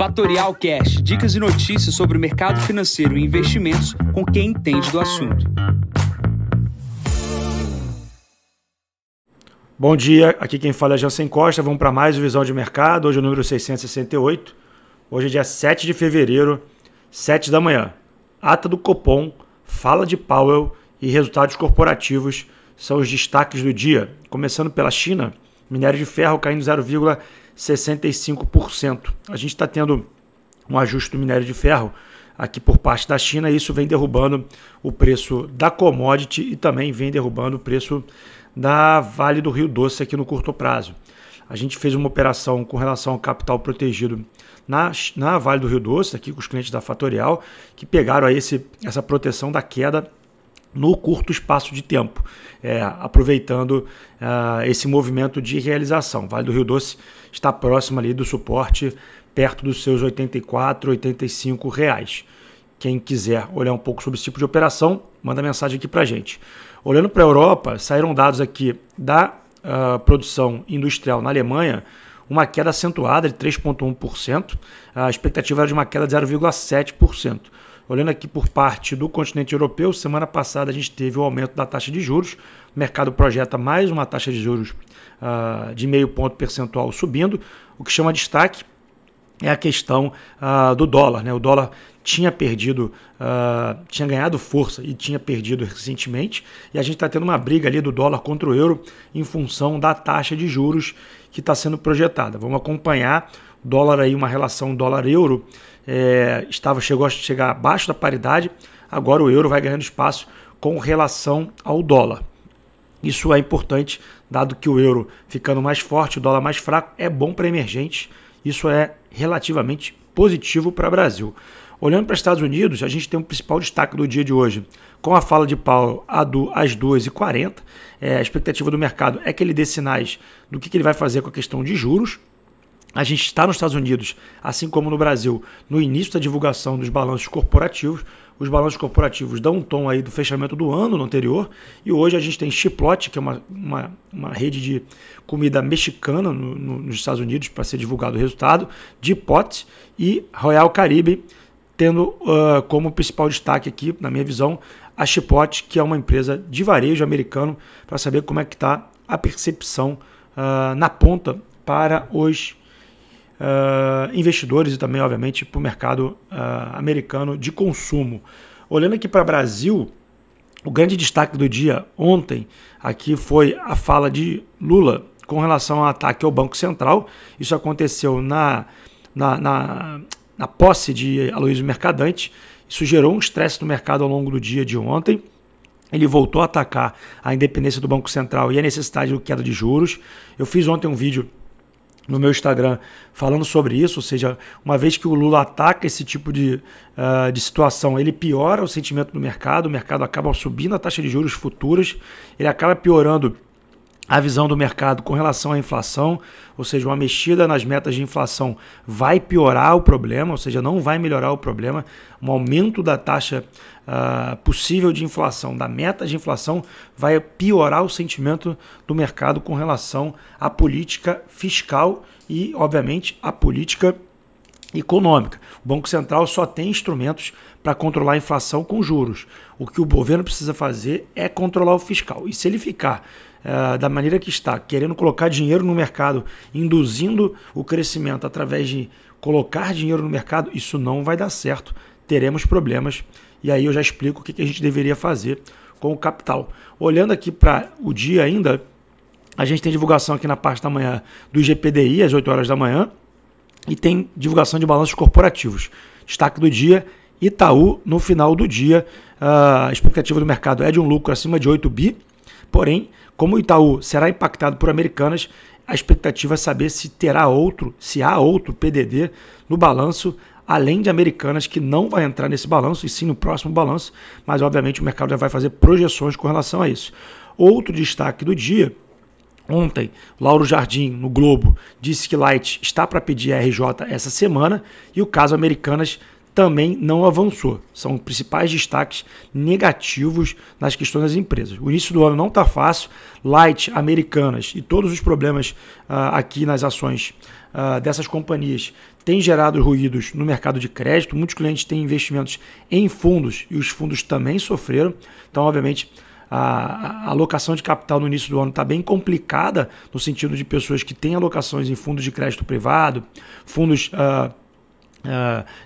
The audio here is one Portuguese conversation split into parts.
Fatorial Cash, dicas e notícias sobre o mercado financeiro e investimentos com quem entende do assunto. Bom dia, aqui quem fala é Jansen Costa. Vamos para mais Visão de Mercado, hoje é o número 668. Hoje é dia 7 de fevereiro, 7 da manhã. Ata do Copom, fala de Powell e resultados corporativos são os destaques do dia. Começando pela China, minério de ferro caindo 0,65%. A gente está tendo um ajuste do minério de ferro aqui por parte da China e isso vem derrubando o preço da commodity e também vem derrubando o preço da Vale do Rio Doce aqui no curto prazo. A gente fez uma operação com relação ao capital protegido na, na Vale do Rio Doce, aqui com os clientes da Fatorial, que pegaram aí esse, essa proteção da queda no curto espaço de tempo, é, aproveitando uh, esse movimento de realização. Vale do Rio Doce está próximo ali do suporte, perto dos seus 84, 85 reais. Quem quiser olhar um pouco sobre esse tipo de operação, manda mensagem aqui para gente. Olhando para a Europa, saíram dados aqui da uh, produção industrial na Alemanha, uma queda acentuada de 3,1%. A expectativa era de uma queda de 0,7%. Olhando aqui por parte do continente europeu, semana passada a gente teve o aumento da taxa de juros. O mercado projeta mais uma taxa de juros uh, de meio ponto percentual subindo. O que chama destaque é a questão uh, do dólar. Né? O dólar tinha perdido, uh, tinha ganhado força e tinha perdido recentemente, e a gente está tendo uma briga ali do dólar contra o euro em função da taxa de juros que está sendo projetada. Vamos acompanhar o dólar aí, uma relação dólar-euro, é, estava chegou a chegar abaixo da paridade, agora o euro vai ganhando espaço com relação ao dólar. Isso é importante, dado que o euro ficando mais forte, o dólar mais fraco, é bom para emergentes. Isso é relativamente positivo para o Brasil. Olhando para os Estados Unidos, a gente tem um principal destaque do dia de hoje. Com a fala de Paulo às 2h40, é, a expectativa do mercado é que ele dê sinais do que, que ele vai fazer com a questão de juros. A gente está nos Estados Unidos, assim como no Brasil, no início da divulgação dos balanços corporativos. Os balanços corporativos dão um tom aí do fechamento do ano no anterior. E hoje a gente tem Chipotle, que é uma, uma, uma rede de comida mexicana no, no, nos Estados Unidos para ser divulgado o resultado, de Pot e Royal Caribe, tendo uh, como principal destaque aqui, na minha visão, a Chipotle, que é uma empresa de varejo americano, para saber como é que está a percepção uh, na ponta para os uh, investidores e também, obviamente, para o mercado americano de consumo. Olhando aqui para o Brasil, o grande destaque do dia ontem aqui foi a fala de Lula com relação ao ataque ao Banco Central. Isso aconteceu na, na, na na posse de Aloysio Mercadante. Isso gerou um estresse no mercado ao longo do dia de ontem. Ele voltou a atacar a independência do Banco Central e a necessidade de queda de juros. Eu fiz ontem um vídeo no meu Instagram falando sobre isso, ou seja, uma vez que o Lula ataca esse tipo de, uh, de situação, ele piora o sentimento do mercado, o mercado acaba subindo a taxa de juros futuras, ele acaba piorando a visão do mercado com relação à inflação, ou seja, uma mexida nas metas de inflação vai piorar o problema, ou seja, não vai melhorar o problema. Um aumento da taxa uh, possível de inflação, da meta de inflação, vai piorar o sentimento do mercado com relação à política fiscal e, obviamente, à política econômica. O Banco Central só tem instrumentos para controlar a inflação com juros. O que o governo precisa fazer é controlar o fiscal. E se ele ficar uh, da maneira que está, querendo colocar dinheiro no mercado, induzindo o crescimento através de colocar dinheiro no mercado, isso não vai dar certo. Teremos problemas. E aí eu já explico o que, a gente deveria fazer com o capital. Olhando aqui para o dia ainda, a gente tem divulgação aqui na parte da manhã do IGPDI, às 8 horas da manhã, e tem divulgação de balanços corporativos. Destaque do dia, Itaú, no final do dia, a expectativa do mercado é de um lucro acima de 8 bi, porém como o Itaú será impactado por Americanas, a expectativa é saber se terá outro, se há outro PDD no balanço, além de Americanas, que não vai entrar nesse balanço, e sim no próximo balanço, mas obviamente o mercado já vai fazer projeções com relação a isso. Outro destaque do dia Ontem, Lauro Jardim, no Globo, disse que Light está para pedir RJ essa semana e o caso Americanas também não avançou. São os principais destaques negativos nas questões das empresas. O início do ano não está fácil. Light, Americanas e todos os problemas uh, aqui nas ações uh, dessas companhias tem gerado ruídos no mercado de crédito. Muitos clientes têm investimentos em fundos e os fundos também sofreram. Então, obviamente, a, alocação de capital no início do ano está bem complicada, no sentido de pessoas que têm alocações em fundos de crédito privado, fundos. Uh,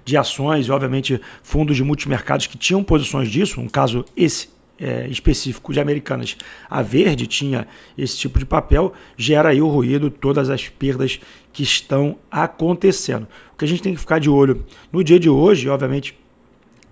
de ações e, obviamente, fundos de multimercados que tinham posições disso, um caso esse é, específico de Americanas, a Verde tinha esse tipo de papel, gera aí o ruído, todas as perdas que estão acontecendo. O que a gente tem que ficar de olho no dia de hoje, obviamente,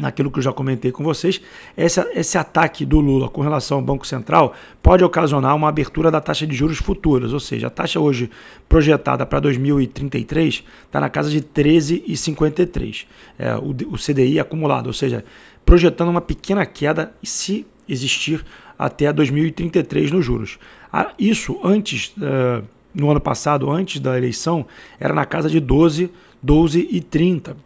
naquilo que eu já comentei com vocês, esse, esse ataque do Lula com relação ao Banco Central pode ocasionar uma abertura da taxa de juros futuras, ou seja, a taxa hoje projetada para 2033 está na casa de 13,53, é, o, o CDI acumulado, ou seja, projetando uma pequena queda se existir até 2033 nos juros. Isso antes, uh, no ano passado, antes da eleição, era na casa de 12, 12 e 30,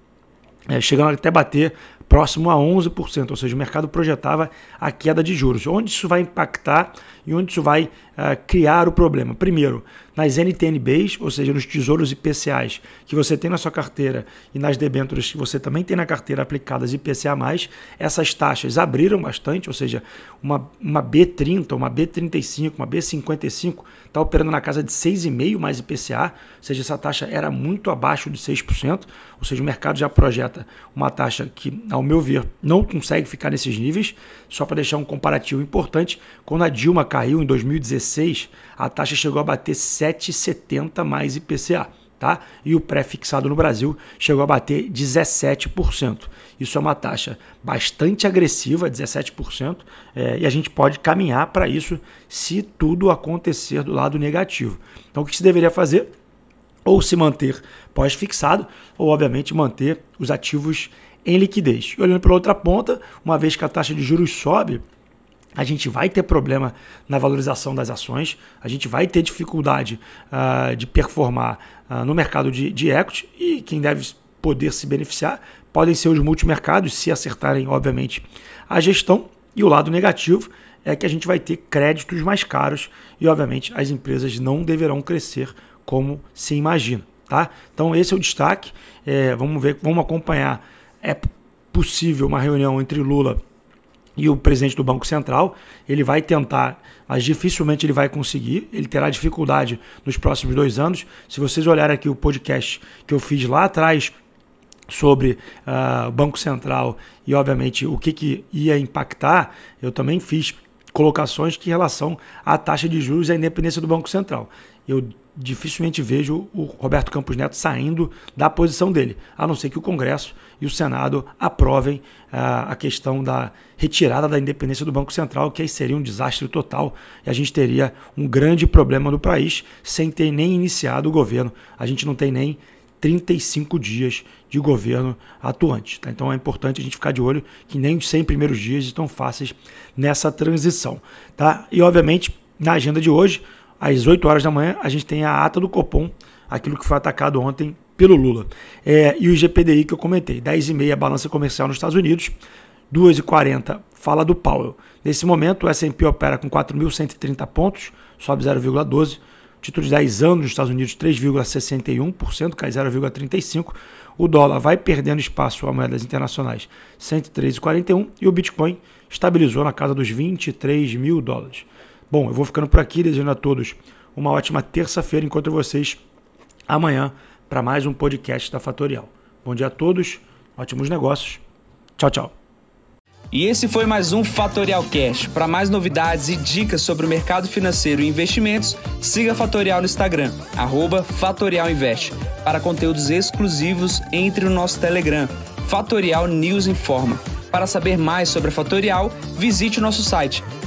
é, chegando até bater próximo a 11%, ou seja, o mercado projetava a queda de juros. Onde isso vai impactar e onde isso vai uh, criar o problema? Primeiro, nas NTNBs, ou seja, nos tesouros IPCAs que você tem na sua carteira e nas debêntures que você também tem na carteira aplicadas IPCA+, essas taxas abriram bastante, ou seja, uma, uma B30, uma B35, uma B55 está operando na casa de 6,5 mais IPCA, ou seja, essa taxa era muito abaixo de 6%, ou seja, o mercado já projeta uma taxa que, ao meu ver, não consegue ficar nesses níveis. Só para deixar um comparativo importante, quando a Dilma caiu em 2016, a taxa chegou a bater 7,70 mais IPCA. Tá? E o pré-fixado no Brasil chegou a bater 17%. Isso é uma taxa bastante agressiva, 17%, é, e a gente pode caminhar para isso se tudo acontecer do lado negativo. Então, o que se deveria fazer? Ou se manter pós-fixado, ou obviamente manter os ativos em liquidez. E olhando pela outra ponta, uma vez que a taxa de juros sobe, a gente vai ter problema na valorização das ações, a gente vai ter dificuldade uh, de performar uh, no mercado de, de equity e quem deve poder se beneficiar podem ser os multimercados, se acertarem, obviamente, a gestão. E o lado negativo é que a gente vai ter créditos mais caros e, obviamente, as empresas não deverão crescer como se imagina. Tá? Então, esse é o destaque. É, vamos ver, vamos acompanhar. É possível uma reunião entre Lula e o presidente do Banco Central. Ele vai tentar, mas dificilmente ele vai conseguir. Ele terá dificuldade nos próximos dois anos. Se vocês olharem aqui o podcast que eu fiz lá atrás sobre uh, o Banco Central e, obviamente, o que, que ia impactar, eu também fiz colocações que em relação à taxa de juros e à independência do Banco Central. Eu dificilmente vejo o Roberto Campos Neto saindo da posição dele, a não ser que o Congresso e o Senado aprovem uh, a questão da retirada da independência do Banco Central, que aí seria um desastre total e a gente teria um grande problema no país sem ter nem iniciado o governo. A gente não tem nem 35 dias de governo atuante. Tá? Então é importante a gente ficar de olho que nem os 100 primeiros dias estão fáceis nessa transição. Tá? E obviamente, na agenda de hoje, às 8 horas da manhã, a gente tem a ata do Copom, aquilo que foi atacado ontem pelo Lula. É, e o GPDI que eu comentei, 10,5 a balança comercial nos Estados Unidos, 2,40 fala do Powell. Nesse momento, o S&P opera com 4.130 pontos, sobe 0,12. Título de 10 anos nos Estados Unidos, 3,61%, cai 0,35%. O dólar vai perdendo espaço a moedas internacionais, 103,41. E o Bitcoin estabilizou na casa dos 23 mil dólares. Bom, eu vou ficando por aqui, desejando a todos uma ótima terça-feira. Encontro vocês amanhã para mais um podcast da Fatorial. Bom dia a todos, ótimos negócios. Tchau, tchau. E esse foi mais um Fatorial Cash. Para mais novidades e dicas sobre o mercado financeiro e investimentos, siga a Fatorial no Instagram, @fatorialinvest. Para conteúdos exclusivos, entre no nosso Telegram, Fatorial News Informa. Para saber mais sobre a Fatorial, visite o nosso site